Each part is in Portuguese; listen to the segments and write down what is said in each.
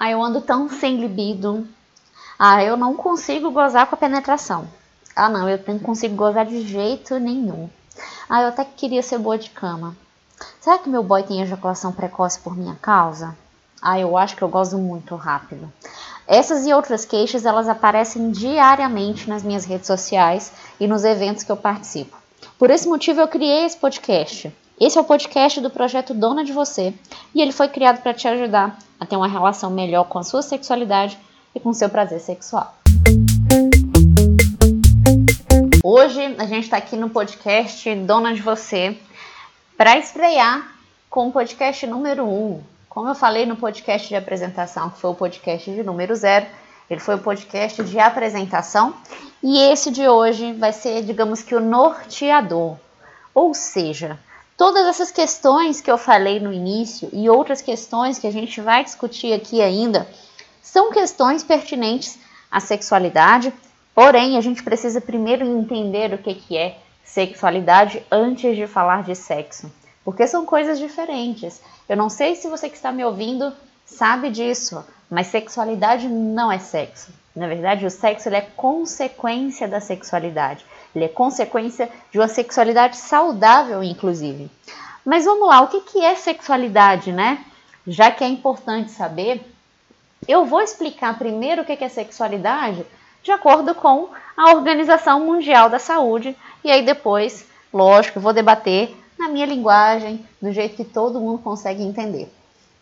Ah, eu ando tão sem libido. Ah, eu não consigo gozar com a penetração. Ah, não, eu não consigo gozar de jeito nenhum. Ah, eu até queria ser boa de cama. Será que meu boy tem ejaculação precoce por minha causa? Ah, eu acho que eu gozo muito rápido. Essas e outras queixas, elas aparecem diariamente nas minhas redes sociais e nos eventos que eu participo. Por esse motivo, eu criei esse podcast. Esse é o podcast do projeto Dona de Você e ele foi criado para te ajudar a ter uma relação melhor com a sua sexualidade e com o seu prazer sexual. Hoje a gente está aqui no podcast Dona de Você para estrear com o podcast número 1. Um. Como eu falei no podcast de apresentação, que foi o podcast de número 0, ele foi o podcast de apresentação e esse de hoje vai ser, digamos que, o norteador. Ou seja, Todas essas questões que eu falei no início e outras questões que a gente vai discutir aqui ainda são questões pertinentes à sexualidade, porém a gente precisa primeiro entender o que, que é sexualidade antes de falar de sexo, porque são coisas diferentes. Eu não sei se você que está me ouvindo sabe disso, mas sexualidade não é sexo. Na verdade, o sexo é consequência da sexualidade. Ele é consequência de uma sexualidade saudável, inclusive. Mas vamos lá, o que, que é sexualidade, né? Já que é importante saber, eu vou explicar primeiro o que, que é sexualidade de acordo com a Organização Mundial da Saúde, e aí depois, lógico, vou debater na minha linguagem, do jeito que todo mundo consegue entender.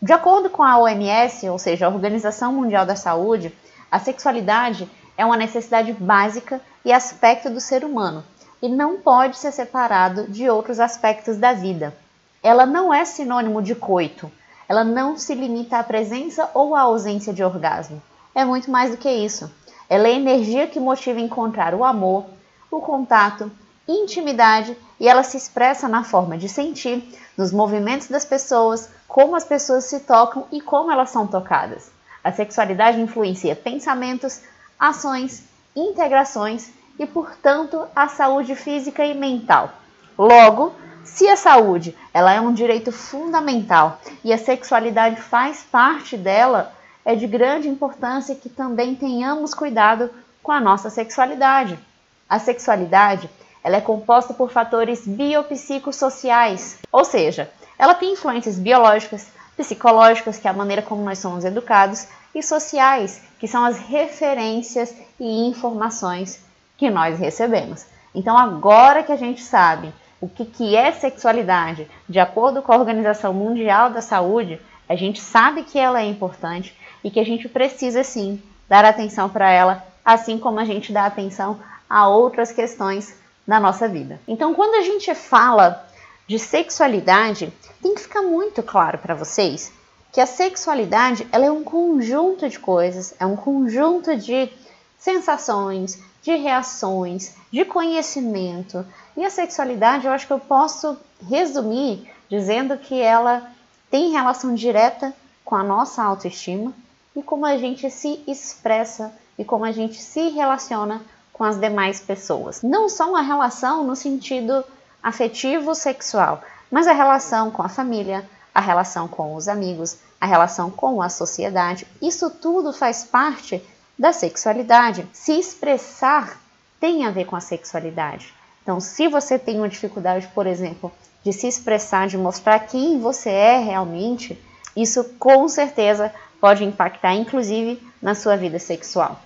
De acordo com a OMS, ou seja, a Organização Mundial da Saúde, a sexualidade é uma necessidade básica e aspecto do ser humano e não pode ser separado de outros aspectos da vida. Ela não é sinônimo de coito, ela não se limita à presença ou à ausência de orgasmo. É muito mais do que isso. Ela é energia que motiva encontrar o amor, o contato, intimidade e ela se expressa na forma de sentir, nos movimentos das pessoas, como as pessoas se tocam e como elas são tocadas. A sexualidade influencia pensamentos, ações, integrações e, portanto, a saúde física e mental. Logo, se a saúde ela é um direito fundamental e a sexualidade faz parte dela, é de grande importância que também tenhamos cuidado com a nossa sexualidade. A sexualidade ela é composta por fatores biopsicossociais, ou seja, ela tem influências biológicas, psicológicas, que é a maneira como nós somos educados, e sociais, que são as referências e informações que nós recebemos. Então, agora que a gente sabe o que, que é sexualidade, de acordo com a Organização Mundial da Saúde, a gente sabe que ela é importante e que a gente precisa sim dar atenção para ela, assim como a gente dá atenção a outras questões da nossa vida. Então, quando a gente fala de sexualidade, tem que ficar muito claro para vocês que a sexualidade ela é um conjunto de coisas, é um conjunto de sensações, de reações, de conhecimento. E a sexualidade, eu acho que eu posso resumir dizendo que ela tem relação direta com a nossa autoestima e como a gente se expressa e como a gente se relaciona com as demais pessoas. Não só uma relação no sentido afetivo sexual, mas a relação com a família, a relação com os amigos, a relação com a sociedade. Isso tudo faz parte da sexualidade. Se expressar tem a ver com a sexualidade. Então, se você tem uma dificuldade, por exemplo, de se expressar, de mostrar quem você é realmente, isso com certeza pode impactar, inclusive, na sua vida sexual.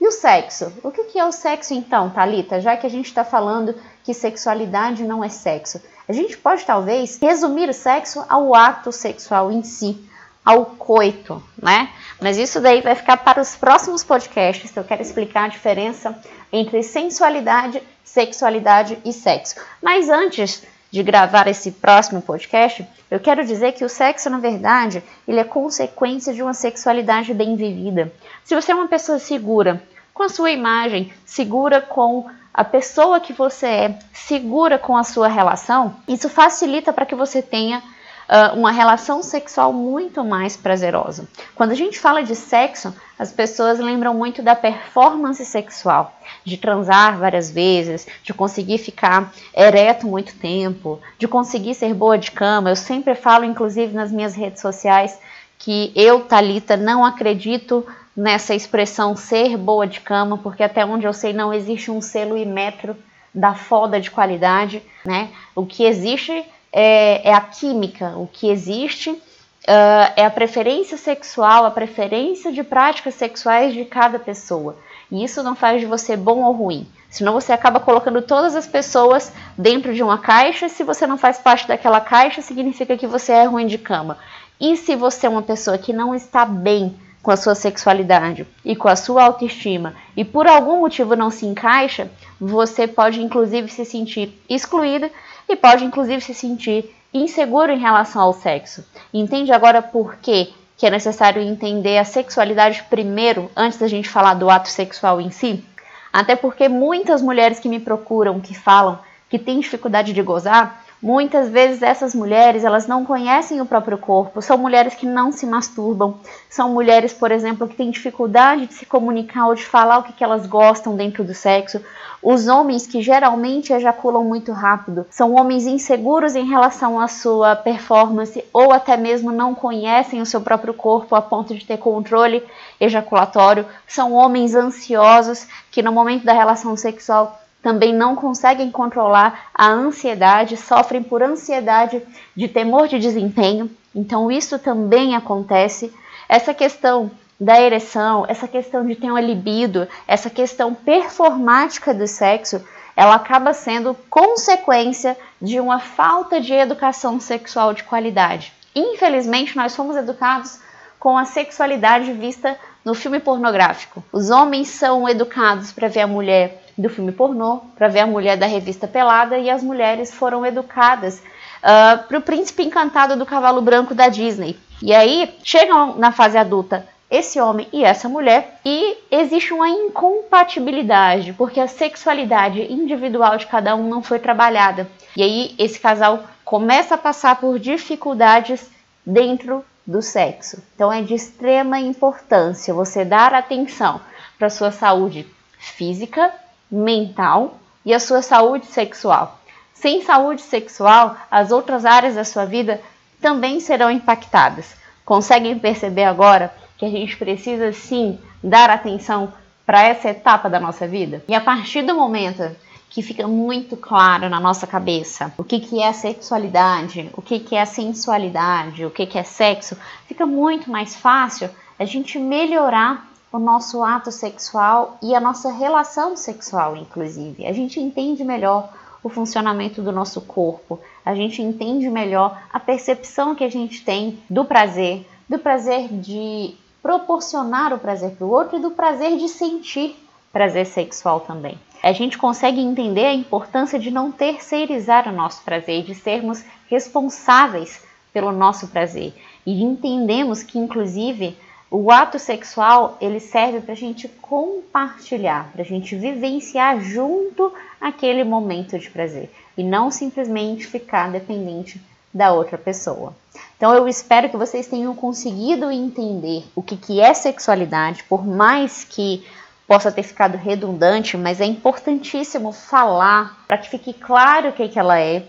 E o sexo? O que é o sexo então, Talita? Já que a gente está falando que sexualidade não é sexo, a gente pode talvez resumir o sexo ao ato sexual em si, ao coito, né? Mas isso daí vai ficar para os próximos podcasts, que eu quero explicar a diferença entre sensualidade, sexualidade e sexo. Mas antes de gravar esse próximo podcast, eu quero dizer que o sexo, na verdade, ele é consequência de uma sexualidade bem vivida. Se você é uma pessoa segura, com a sua imagem, segura com a pessoa que você é, segura com a sua relação, isso facilita para que você tenha uh, uma relação sexual muito mais prazerosa. Quando a gente fala de sexo, as pessoas lembram muito da performance sexual, de transar várias vezes, de conseguir ficar ereto muito tempo, de conseguir ser boa de cama. Eu sempre falo, inclusive nas minhas redes sociais, que eu, Talita, não acredito nessa expressão ser boa de cama, porque até onde eu sei não existe um selo e metro da foda de qualidade, né? O que existe é, é a química, o que existe uh, é a preferência sexual, a preferência de práticas sexuais de cada pessoa. E isso não faz de você bom ou ruim. Senão você acaba colocando todas as pessoas dentro de uma caixa. Se você não faz parte daquela caixa, significa que você é ruim de cama. E se você é uma pessoa que não está bem com a sua sexualidade e com a sua autoestima e por algum motivo não se encaixa, você pode inclusive se sentir excluída e pode inclusive se sentir inseguro em relação ao sexo. Entende agora por quê que é necessário entender a sexualidade primeiro, antes da gente falar do ato sexual em si? Até porque muitas mulheres que me procuram, que falam que têm dificuldade de gozar, Muitas vezes essas mulheres, elas não conhecem o próprio corpo, são mulheres que não se masturbam, são mulheres, por exemplo, que têm dificuldade de se comunicar ou de falar o que, que elas gostam dentro do sexo. Os homens que geralmente ejaculam muito rápido, são homens inseguros em relação à sua performance ou até mesmo não conhecem o seu próprio corpo a ponto de ter controle ejaculatório, são homens ansiosos que no momento da relação sexual também não conseguem controlar a ansiedade, sofrem por ansiedade de temor de desempenho. Então, isso também acontece. Essa questão da ereção, essa questão de ter uma libido, essa questão performática do sexo, ela acaba sendo consequência de uma falta de educação sexual de qualidade. Infelizmente, nós fomos educados com a sexualidade vista no filme pornográfico. Os homens são educados para ver a mulher do filme pornô, para ver a mulher da revista pelada, e as mulheres foram educadas uh, ah, para o príncipe encantado do cavalo branco da Disney. E aí chegam na fase adulta esse homem e essa mulher, e existe uma incompatibilidade, porque a sexualidade individual de cada um não foi trabalhada. E aí esse casal começa a passar por dificuldades dentro do sexo. Então é de extrema importância você dar atenção para sua saúde física, mental e a sua saúde sexual. Sem saúde sexual, as outras áreas da sua vida também serão impactadas. Conseguem perceber agora que a gente precisa sim dar atenção para essa etapa da nossa vida? E a partir do momento que fica muito claro na nossa cabeça o que, que é sexualidade, o que, que é sensualidade, o que, que é sexo, fica muito mais fácil a gente melhorar o nosso ato sexual e a nossa relação sexual, inclusive. A gente entende melhor o funcionamento do nosso corpo, a gente entende melhor a percepção que a gente tem do prazer, do prazer de proporcionar o prazer para o outro e do prazer de sentir prazer sexual também. A gente consegue entender a importância de não terceirizar o nosso prazer, de sermos responsáveis pelo nosso prazer. E entendemos que, inclusive, o ato sexual ele serve para a gente compartilhar, para a gente vivenciar junto aquele momento de prazer e não simplesmente ficar dependente da outra pessoa. Então eu espero que vocês tenham conseguido entender o que, que é sexualidade, por mais que possa ter ficado redundante, mas é importantíssimo falar para que fique claro o que, que ela é,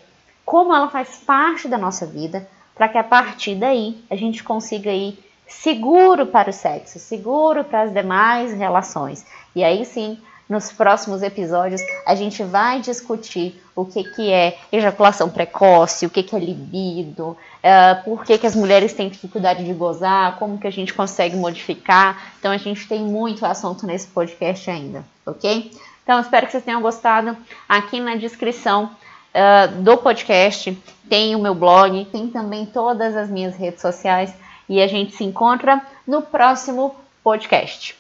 como ela faz parte da nossa vida, para que a partir daí a gente consiga ir seguro para o sexo, seguro para as demais relações. E aí sim, nos próximos episódios, a gente vai discutir o que, que é ejaculação precoce, o que, que é libido, uh, por que, que as mulheres têm dificuldade de gozar, como que a gente consegue modificar. Então, a gente tem muito assunto nesse podcast ainda, ok? Então, espero que vocês tenham gostado. Aqui na descrição uh, do podcast tem o meu blog, tem também todas as minhas redes sociais e a gente se encontra no próximo podcast.